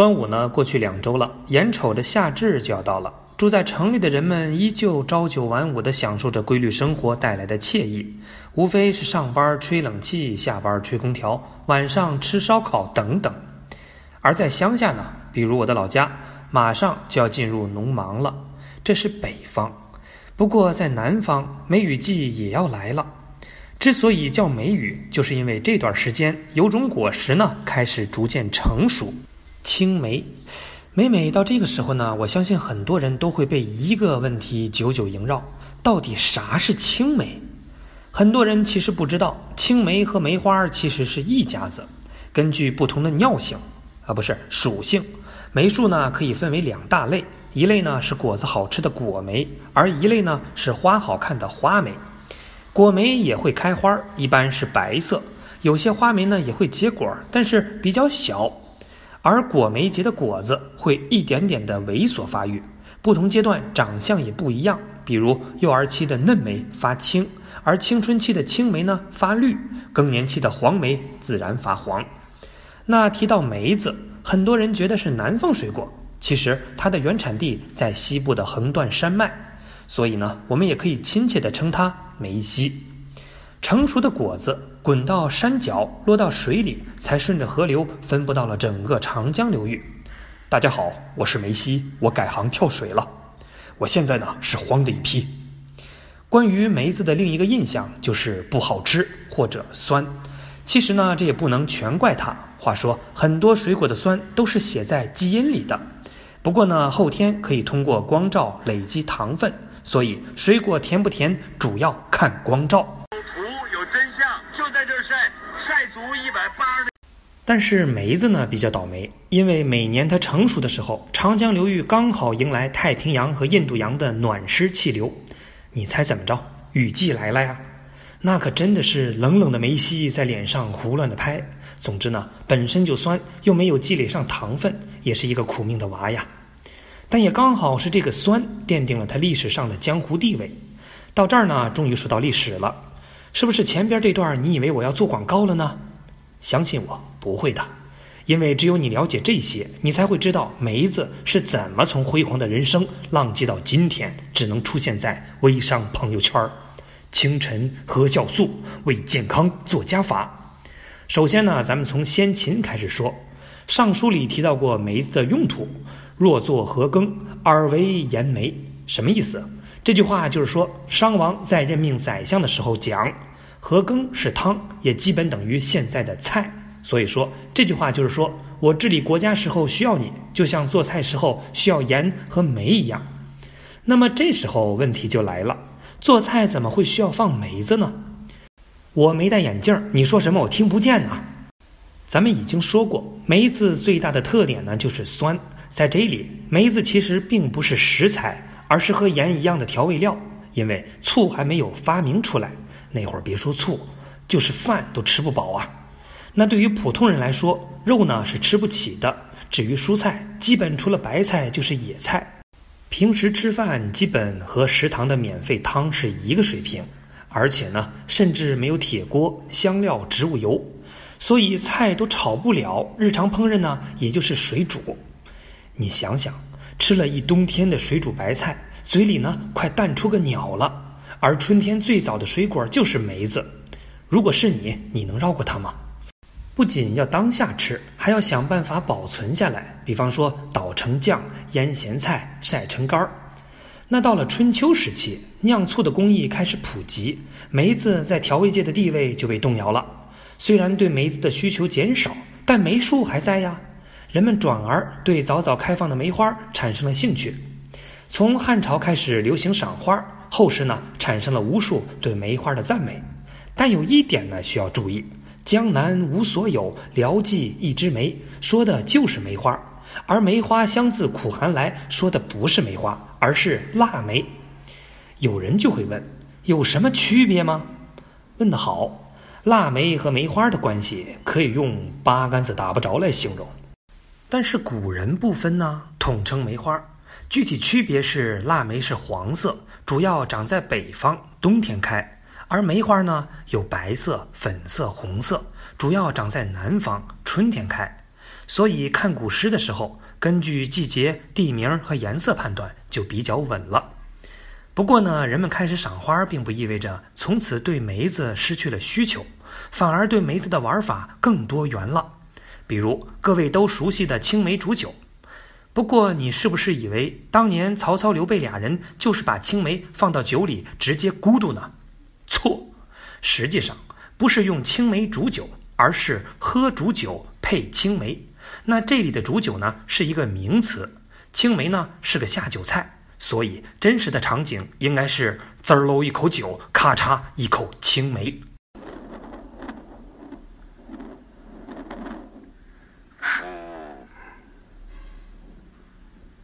端午呢，过去两周了，眼瞅着夏至就要到了。住在城里的人们依旧朝九晚五地享受着规律生活带来的惬意，无非是上班吹冷气，下班吹空调，晚上吃烧烤等等。而在乡下呢，比如我的老家，马上就要进入农忙了。这是北方，不过在南方，梅雨季也要来了。之所以叫梅雨，就是因为这段时间有种果实呢开始逐渐成熟，青梅。每每到这个时候呢，我相信很多人都会被一个问题久久萦绕：到底啥是青梅？很多人其实不知道，青梅和梅花其实是一家子。根据不同的尿性，啊不是属性，梅树呢可以分为两大类，一类呢是果子好吃的果梅，而一类呢是花好看的花梅。果梅也会开花，一般是白色；有些花梅呢也会结果，但是比较小。而果梅结的果子会一点点的猥琐发育，不同阶段长相也不一样。比如幼儿期的嫩梅发青，而青春期的青梅呢发绿，更年期的黄梅自然发黄。那提到梅子，很多人觉得是南方水果，其实它的原产地在西部的横断山脉，所以呢，我们也可以亲切地称它梅西。成熟的果子滚到山脚，落到水里，才顺着河流分布到了整个长江流域。大家好，我是梅西，我改行跳水了。我现在呢是慌的一批。关于梅子的另一个印象就是不好吃或者酸。其实呢，这也不能全怪它。话说，很多水果的酸都是写在基因里的。不过呢，后天可以通过光照累积糖分，所以水果甜不甜主要看光照。有图有真相晒晒足一百八十。但是梅子呢比较倒霉，因为每年它成熟的时候，长江流域刚好迎来太平洋和印度洋的暖湿气流。你猜怎么着？雨季来了呀！那可真的是冷冷的梅西在脸上胡乱的拍。总之呢，本身就酸，又没有积累上糖分，也是一个苦命的娃呀。但也刚好是这个酸奠定了它历史上的江湖地位。到这儿呢，终于说到历史了。是不是前边这段你以为我要做广告了呢？相信我，不会的，因为只有你了解这些，你才会知道梅子是怎么从辉煌的人生浪迹到今天，只能出现在微商朋友圈清晨喝酵素，为健康做加法。首先呢，咱们从先秦开始说，《尚书》里提到过梅子的用途：若作何羹，而为盐梅。什么意思？这句话就是说，商王在任命宰相的时候讲，和羹是汤，也基本等于现在的菜。所以说，这句话就是说我治理国家时候需要你，就像做菜时候需要盐和梅一样。那么这时候问题就来了，做菜怎么会需要放梅子呢？我没戴眼镜，你说什么我听不见呢？咱们已经说过，梅子最大的特点呢就是酸，在这里，梅子其实并不是食材。而是和盐一样的调味料，因为醋还没有发明出来，那会儿别说醋，就是饭都吃不饱啊。那对于普通人来说，肉呢是吃不起的。至于蔬菜，基本除了白菜就是野菜。平时吃饭基本和食堂的免费汤是一个水平，而且呢，甚至没有铁锅、香料、植物油，所以菜都炒不了。日常烹饪呢，也就是水煮。你想想。吃了一冬天的水煮白菜，嘴里呢快淡出个鸟了。而春天最早的水果就是梅子。如果是你，你能绕过它吗？不仅要当下吃，还要想办法保存下来。比方说捣成酱、腌咸菜、晒成干儿。那到了春秋时期，酿醋的工艺开始普及，梅子在调味界的地位就被动摇了。虽然对梅子的需求减少，但梅树还在呀。人们转而对早早开放的梅花产生了兴趣。从汉朝开始流行赏花，后世呢产生了无数对梅花的赞美。但有一点呢需要注意：江南无所有，聊寄一枝梅，说的就是梅花；而梅花香自苦寒来，说的不是梅花，而是腊梅。有人就会问：有什么区别吗？问得好，腊梅和梅花的关系可以用八竿子打不着来形容。但是古人不分呢，统称梅花。具体区别是，腊梅是黄色，主要长在北方，冬天开；而梅花呢有白色、粉色、红色，主要长在南方，春天开。所以看古诗的时候，根据季节、地名和颜色判断就比较稳了。不过呢，人们开始赏花，并不意味着从此对梅子失去了需求，反而对梅子的玩法更多元了。比如各位都熟悉的青梅煮酒。不过，你是不是以为当年曹操、刘备俩人就是把青梅放到酒里直接咕嘟呢？错，实际上不是用青梅煮酒，而是喝煮酒配青梅。那这里的煮酒呢，是一个名词，青梅呢是个下酒菜。所以，真实的场景应该是滋儿喽一口酒，咔嚓一口青梅。夫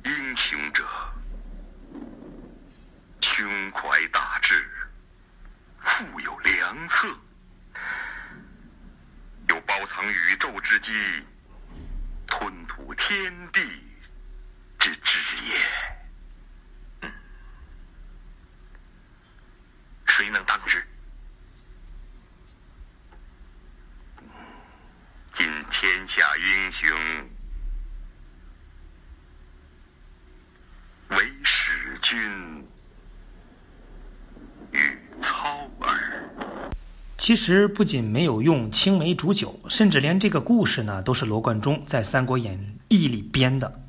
英雄者，胸怀大志，富有良策，有包藏今，吞吐天地之志也。谁能当之？今天下英雄，其实不仅没有用青梅煮酒，甚至连这个故事呢，都是罗贯中在《三国演义》里编的。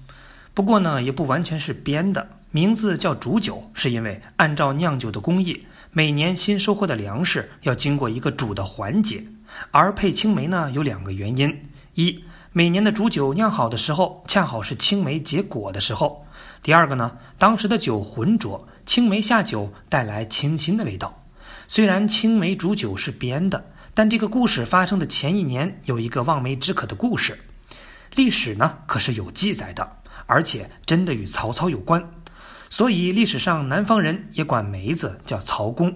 不过呢，也不完全是编的。名字叫煮酒，是因为按照酿酒的工艺。每年新收获的粮食要经过一个煮的环节，而配青梅呢有两个原因：一，每年的煮酒酿好的时候恰好是青梅结果的时候；第二个呢，当时的酒浑浊，青梅下酒带来清新的味道。虽然青梅煮酒是编的，但这个故事发生的前一年有一个望梅止渴的故事，历史呢可是有记载的，而且真的与曹操有关。所以历史上南方人也管梅子叫曹公。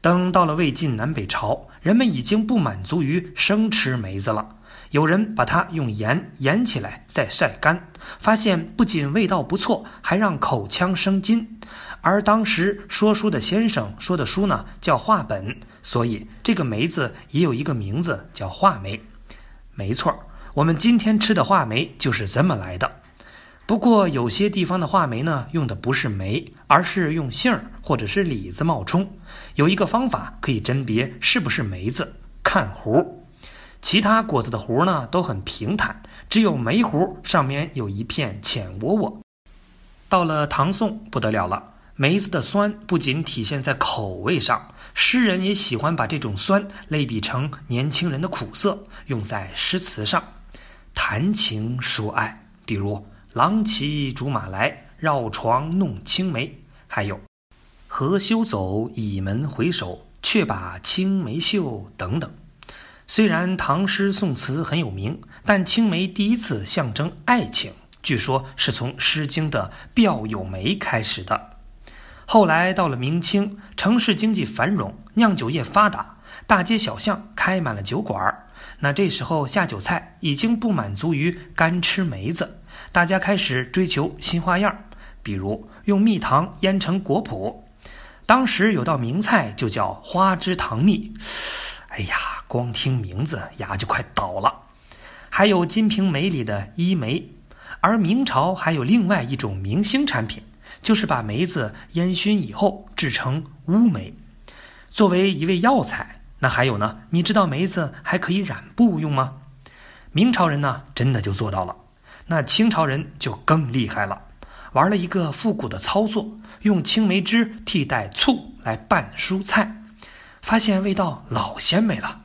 等到了魏晋南北朝，人们已经不满足于生吃梅子了，有人把它用盐腌起来再晒干，发现不仅味道不错，还让口腔生津。而当时说书的先生说的书呢叫话本，所以这个梅子也有一个名字叫话梅。没错，我们今天吃的话梅就是这么来的。不过有些地方的话梅呢，用的不是梅，而是用杏儿或者是李子冒充。有一个方法可以甄别是不是梅子，看核。其他果子的核呢都很平坦，只有梅核上面有一片浅窝窝。到了唐宋不得了了，梅子的酸不仅体现在口味上，诗人也喜欢把这种酸类比成年轻人的苦涩，用在诗词上，谈情说爱，比如。郎骑竹马来，绕床弄青梅。还有，何羞走，倚门回首，却把青梅嗅。等等。虽然唐诗宋词很有名，但青梅第一次象征爱情，据说是从《诗经》的“表有梅”开始的。后来到了明清，城市经济繁荣，酿酒业发达，大街小巷开满了酒馆。那这时候下酒菜已经不满足于干吃梅子。大家开始追求新花样，比如用蜜糖腌成果脯。当时有道名菜就叫花枝糖蜜，哎呀，光听名字牙就快倒了。还有《金瓶梅》里的一梅，而明朝还有另外一种明星产品，就是把梅子烟熏以后制成乌梅，作为一味药材。那还有呢？你知道梅子还可以染布用吗？明朝人呢，真的就做到了。那清朝人就更厉害了，玩了一个复古的操作，用青梅汁替代醋来拌蔬菜，发现味道老鲜美了。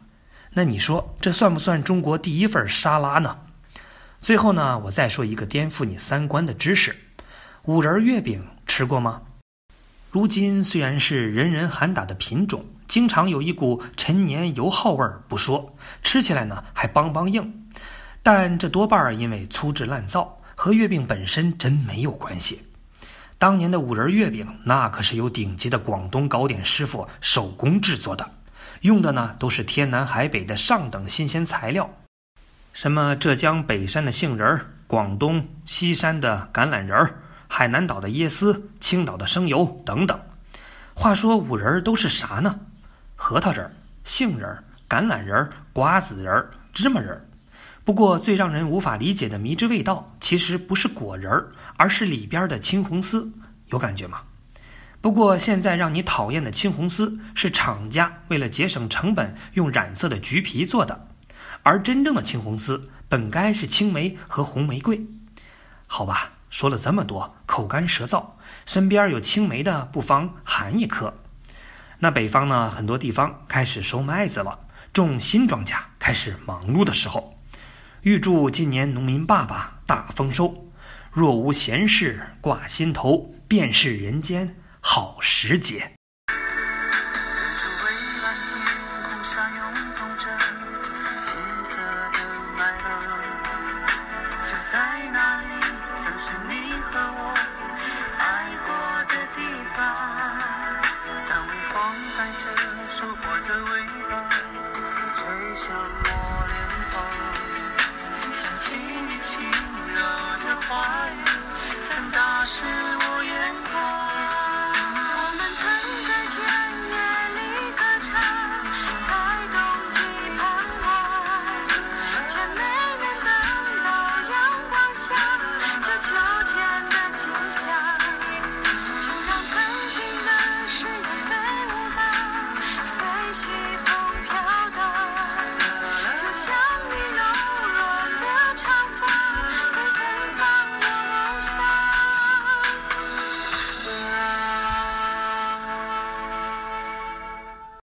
那你说这算不算中国第一份沙拉呢？最后呢，我再说一个颠覆你三观的知识：五仁月饼吃过吗？如今虽然是人人喊打的品种，经常有一股陈年油耗味儿不说，吃起来呢还梆梆硬。但这多半因为粗制滥造，和月饼本身真没有关系。当年的五仁月饼，那可是由顶级的广东糕点师傅手工制作的，用的呢都是天南海北的上等新鲜材料，什么浙江北山的杏仁儿、广东西山的橄榄仁儿、海南岛的椰丝、青岛的生油等等。话说五仁儿都是啥呢？核桃仁、杏仁、橄榄仁、瓜子仁、芝麻仁。不过，最让人无法理解的迷之味道，其实不是果仁儿，而是里边的青红丝，有感觉吗？不过，现在让你讨厌的青红丝，是厂家为了节省成本用染色的橘皮做的，而真正的青红丝本该是青梅和红玫瑰。好吧，说了这么多，口干舌燥，身边有青梅的，不妨含一颗。那北方呢，很多地方开始收麦子了，种新庄稼开始忙碌的时候。预祝今年农民爸爸大丰收，若无闲事挂心头，便是人间好时节。像我脸庞想起你轻柔的话语曾打湿